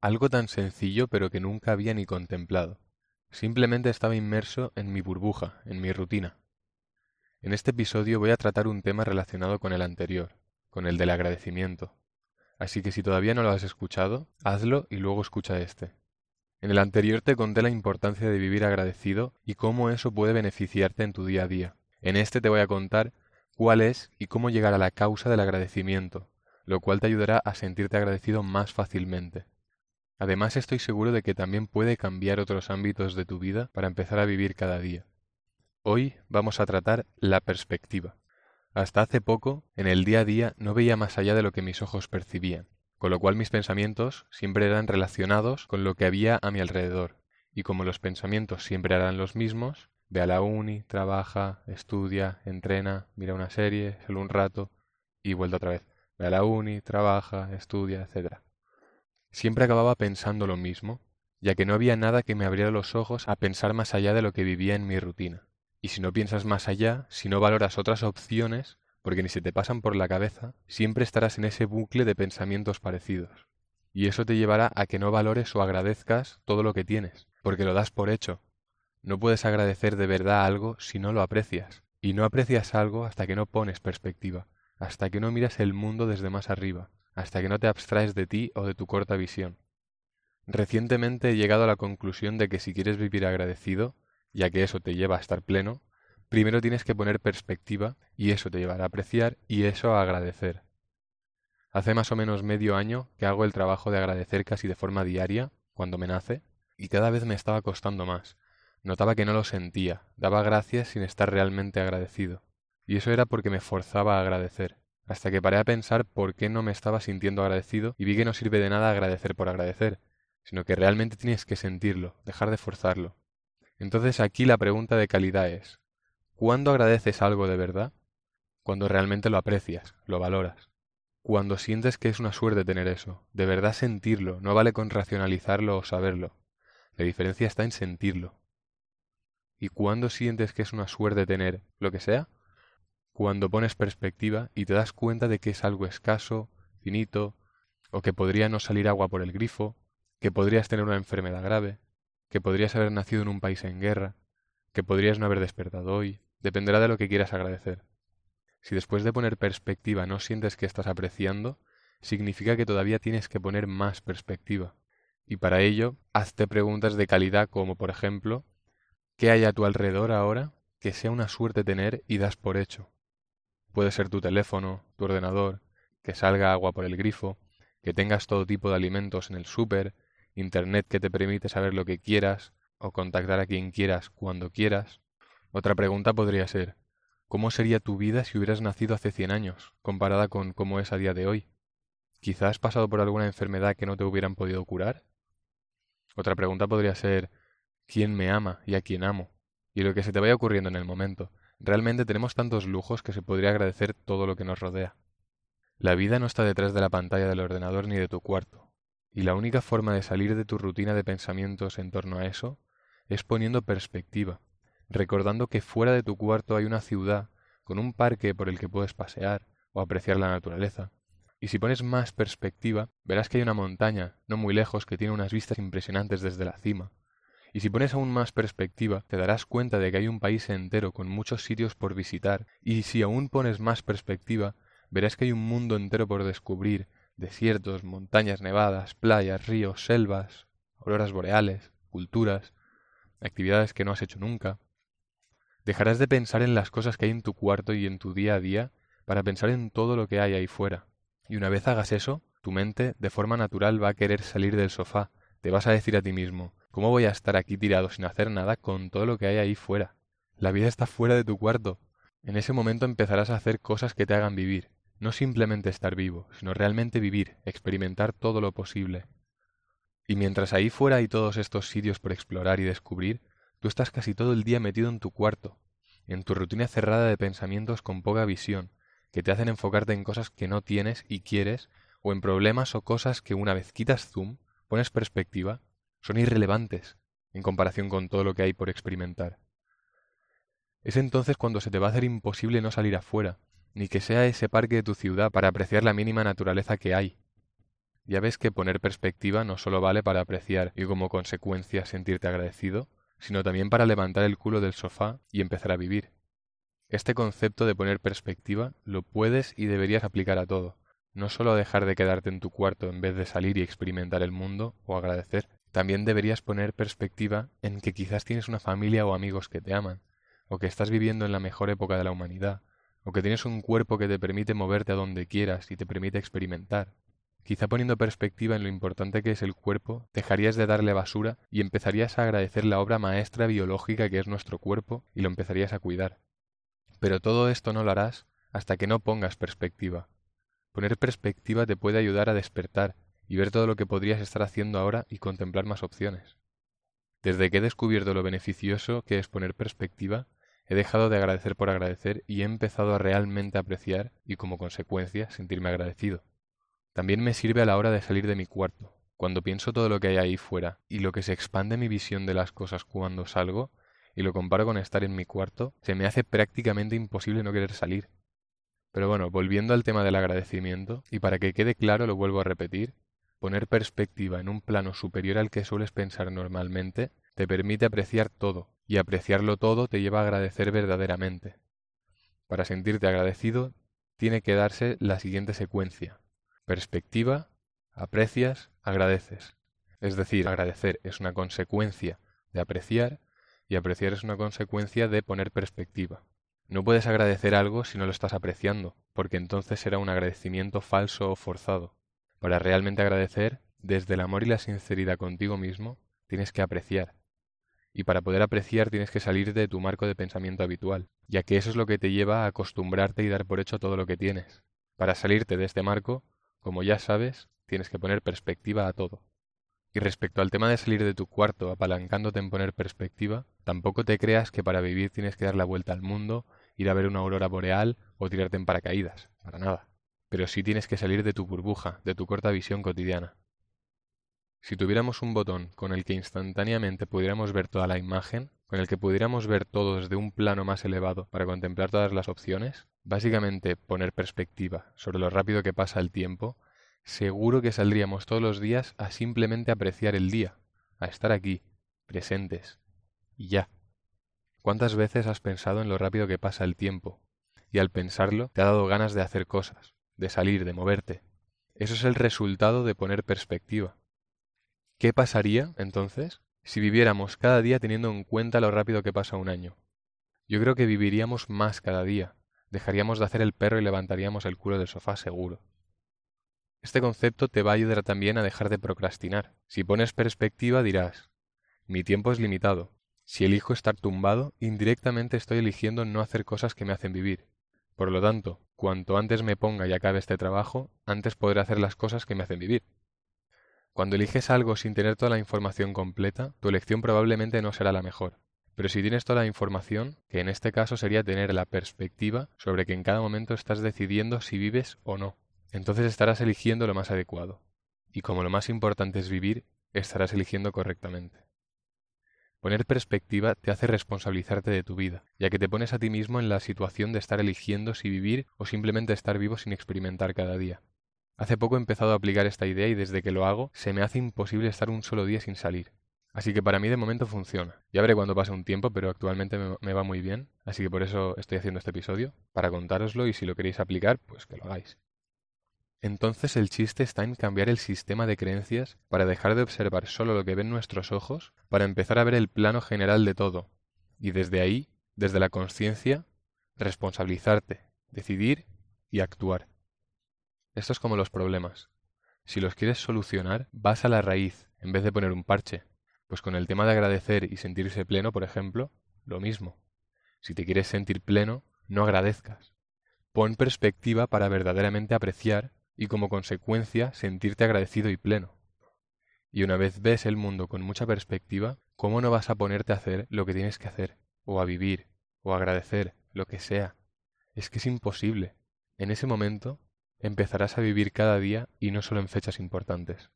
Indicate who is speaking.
Speaker 1: algo tan sencillo pero que nunca había ni contemplado. Simplemente estaba inmerso en mi burbuja, en mi rutina. En este episodio voy a tratar un tema relacionado con el anterior, con el del agradecimiento. Así que si todavía no lo has escuchado, hazlo y luego escucha este. En el anterior te conté la importancia de vivir agradecido y cómo eso puede beneficiarte en tu día a día. En este te voy a contar cuál es y cómo llegar a la causa del agradecimiento, lo cual te ayudará a sentirte agradecido más fácilmente. Además estoy seguro de que también puede cambiar otros ámbitos de tu vida para empezar a vivir cada día. Hoy vamos a tratar la perspectiva. Hasta hace poco, en el día a día, no veía más allá de lo que mis ojos percibían con lo cual mis pensamientos siempre eran relacionados con lo que había a mi alrededor, y como los pensamientos siempre eran los mismos, ve a la uni, trabaja, estudia, entrena, mira una serie, solo un rato, y vuelve otra vez. Ve a la uni, trabaja, estudia, etc. Siempre acababa pensando lo mismo, ya que no había nada que me abriera los ojos a pensar más allá de lo que vivía en mi rutina. Y si no piensas más allá, si no valoras otras opciones, porque ni se te pasan por la cabeza, siempre estarás en ese bucle de pensamientos parecidos. Y eso te llevará a que no valores o agradezcas todo lo que tienes, porque lo das por hecho. No puedes agradecer de verdad algo si no lo aprecias, y no aprecias algo hasta que no pones perspectiva, hasta que no miras el mundo desde más arriba, hasta que no te abstraes de ti o de tu corta visión. Recientemente he llegado a la conclusión de que si quieres vivir agradecido, ya que eso te lleva a estar pleno, primero tienes que poner perspectiva y eso te llevará a apreciar y eso a agradecer. Hace más o menos medio año que hago el trabajo de agradecer casi de forma diaria, cuando me nace, y cada vez me estaba costando más. Notaba que no lo sentía, daba gracias sin estar realmente agradecido. Y eso era porque me forzaba a agradecer, hasta que paré a pensar por qué no me estaba sintiendo agradecido y vi que no sirve de nada agradecer por agradecer, sino que realmente tienes que sentirlo, dejar de forzarlo. Entonces aquí la pregunta de calidad es, ¿Cuándo agradeces algo de verdad? Cuando realmente lo aprecias, lo valoras. Cuando sientes que es una suerte tener eso, de verdad sentirlo, no vale con racionalizarlo o saberlo. La diferencia está en sentirlo. ¿Y cuándo sientes que es una suerte tener lo que sea? Cuando pones perspectiva y te das cuenta de que es algo escaso, finito, o que podría no salir agua por el grifo, que podrías tener una enfermedad grave, que podrías haber nacido en un país en guerra, que podrías no haber despertado hoy, Dependerá de lo que quieras agradecer. Si después de poner perspectiva no sientes que estás apreciando, significa que todavía tienes que poner más perspectiva. Y para ello, hazte preguntas de calidad como, por ejemplo, ¿qué hay a tu alrededor ahora que sea una suerte tener y das por hecho? Puede ser tu teléfono, tu ordenador, que salga agua por el grifo, que tengas todo tipo de alimentos en el súper, internet que te permite saber lo que quieras o contactar a quien quieras cuando quieras, otra pregunta podría ser, ¿cómo sería tu vida si hubieras nacido hace 100 años, comparada con cómo es a día de hoy? ¿Quizás has pasado por alguna enfermedad que no te hubieran podido curar? Otra pregunta podría ser, ¿quién me ama y a quién amo? Y lo que se te vaya ocurriendo en el momento. Realmente tenemos tantos lujos que se podría agradecer todo lo que nos rodea. La vida no está detrás de la pantalla del ordenador ni de tu cuarto, y la única forma de salir de tu rutina de pensamientos en torno a eso es poniendo perspectiva, recordando que fuera de tu cuarto hay una ciudad con un parque por el que puedes pasear o apreciar la naturaleza. Y si pones más perspectiva, verás que hay una montaña, no muy lejos, que tiene unas vistas impresionantes desde la cima. Y si pones aún más perspectiva, te darás cuenta de que hay un país entero con muchos sitios por visitar. Y si aún pones más perspectiva, verás que hay un mundo entero por descubrir, desiertos, montañas nevadas, playas, ríos, selvas, auroras boreales, culturas, actividades que no has hecho nunca. Dejarás de pensar en las cosas que hay en tu cuarto y en tu día a día para pensar en todo lo que hay ahí fuera. Y una vez hagas eso, tu mente de forma natural va a querer salir del sofá. Te vas a decir a ti mismo, ¿cómo voy a estar aquí tirado sin hacer nada con todo lo que hay ahí fuera? La vida está fuera de tu cuarto. En ese momento empezarás a hacer cosas que te hagan vivir. No simplemente estar vivo, sino realmente vivir, experimentar todo lo posible. Y mientras ahí fuera hay todos estos sitios por explorar y descubrir, Tú estás casi todo el día metido en tu cuarto, en tu rutina cerrada de pensamientos con poca visión, que te hacen enfocarte en cosas que no tienes y quieres, o en problemas o cosas que una vez quitas zoom, pones perspectiva, son irrelevantes en comparación con todo lo que hay por experimentar. Es entonces cuando se te va a hacer imposible no salir afuera, ni que sea ese parque de tu ciudad para apreciar la mínima naturaleza que hay. Ya ves que poner perspectiva no solo vale para apreciar y como consecuencia sentirte agradecido, sino también para levantar el culo del sofá y empezar a vivir. Este concepto de poner perspectiva lo puedes y deberías aplicar a todo, no solo dejar de quedarte en tu cuarto en vez de salir y experimentar el mundo o agradecer, también deberías poner perspectiva en que quizás tienes una familia o amigos que te aman, o que estás viviendo en la mejor época de la humanidad, o que tienes un cuerpo que te permite moverte a donde quieras y te permite experimentar, Quizá poniendo perspectiva en lo importante que es el cuerpo, dejarías de darle basura y empezarías a agradecer la obra maestra biológica que es nuestro cuerpo y lo empezarías a cuidar. Pero todo esto no lo harás hasta que no pongas perspectiva. Poner perspectiva te puede ayudar a despertar y ver todo lo que podrías estar haciendo ahora y contemplar más opciones. Desde que he descubierto lo beneficioso que es poner perspectiva, he dejado de agradecer por agradecer y he empezado a realmente apreciar y como consecuencia sentirme agradecido. También me sirve a la hora de salir de mi cuarto. Cuando pienso todo lo que hay ahí fuera y lo que se expande mi visión de las cosas cuando salgo y lo comparo con estar en mi cuarto, se me hace prácticamente imposible no querer salir. Pero bueno, volviendo al tema del agradecimiento, y para que quede claro lo vuelvo a repetir, poner perspectiva en un plano superior al que sueles pensar normalmente te permite apreciar todo, y apreciarlo todo te lleva a agradecer verdaderamente. Para sentirte agradecido, tiene que darse la siguiente secuencia. Perspectiva, aprecias, agradeces. Es decir, agradecer es una consecuencia de apreciar y apreciar es una consecuencia de poner perspectiva. No puedes agradecer algo si no lo estás apreciando, porque entonces será un agradecimiento falso o forzado. Para realmente agradecer, desde el amor y la sinceridad contigo mismo, tienes que apreciar. Y para poder apreciar tienes que salir de tu marco de pensamiento habitual, ya que eso es lo que te lleva a acostumbrarte y dar por hecho todo lo que tienes. Para salirte de este marco, como ya sabes, tienes que poner perspectiva a todo. Y respecto al tema de salir de tu cuarto apalancándote en poner perspectiva, tampoco te creas que para vivir tienes que dar la vuelta al mundo, ir a ver una aurora boreal o tirarte en paracaídas, para nada. Pero sí tienes que salir de tu burbuja, de tu corta visión cotidiana. Si tuviéramos un botón con el que instantáneamente pudiéramos ver toda la imagen, con el que pudiéramos ver todo desde un plano más elevado para contemplar todas las opciones, básicamente poner perspectiva sobre lo rápido que pasa el tiempo, seguro que saldríamos todos los días a simplemente apreciar el día, a estar aquí, presentes, y ya. ¿Cuántas veces has pensado en lo rápido que pasa el tiempo? Y al pensarlo te ha dado ganas de hacer cosas, de salir, de moverte. Eso es el resultado de poner perspectiva. ¿Qué pasaría, entonces, si viviéramos cada día teniendo en cuenta lo rápido que pasa un año? Yo creo que viviríamos más cada día, dejaríamos de hacer el perro y levantaríamos el culo del sofá seguro. Este concepto te va a ayudar también a dejar de procrastinar. Si pones perspectiva dirás, mi tiempo es limitado. Si elijo estar tumbado, indirectamente estoy eligiendo no hacer cosas que me hacen vivir. Por lo tanto, cuanto antes me ponga y acabe este trabajo, antes podré hacer las cosas que me hacen vivir. Cuando eliges algo sin tener toda la información completa, tu elección probablemente no será la mejor. Pero si tienes toda la información, que en este caso sería tener la perspectiva sobre que en cada momento estás decidiendo si vives o no, entonces estarás eligiendo lo más adecuado. Y como lo más importante es vivir, estarás eligiendo correctamente. Poner perspectiva te hace responsabilizarte de tu vida, ya que te pones a ti mismo en la situación de estar eligiendo si vivir o simplemente estar vivo sin experimentar cada día. Hace poco he empezado a aplicar esta idea y desde que lo hago se me hace imposible estar un solo día sin salir. Así que para mí de momento funciona. Ya veré cuando pase un tiempo, pero actualmente me, va muy bien. Así que por eso estoy haciendo este episodio, para contároslo y si lo queréis aplicar, pues que lo hagáis. Entonces el chiste está en cambiar el sistema de creencias para dejar de observar solo lo que ven nuestros ojos, para empezar a ver el plano general de todo. Y desde ahí, desde la conciencia, responsabilizarte, decidir y actuar. Esto es como los problemas. Si los quieres solucionar, vas a la raíz, en vez de poner un parche. Pues con el tema de agradecer y sentirse pleno, por ejemplo, lo mismo. Si te quieres sentir pleno, no agradezcas. Pon perspectiva para verdaderamente apreciar y como consecuencia sentirte agradecido y pleno. Y una vez ves el mundo con mucha perspectiva, ¿cómo no vas a ponerte a hacer lo que tienes que hacer? O a vivir, o a agradecer, lo que sea. Es que es imposible. En ese momento empezarás a vivir cada día y no solo en fechas importantes.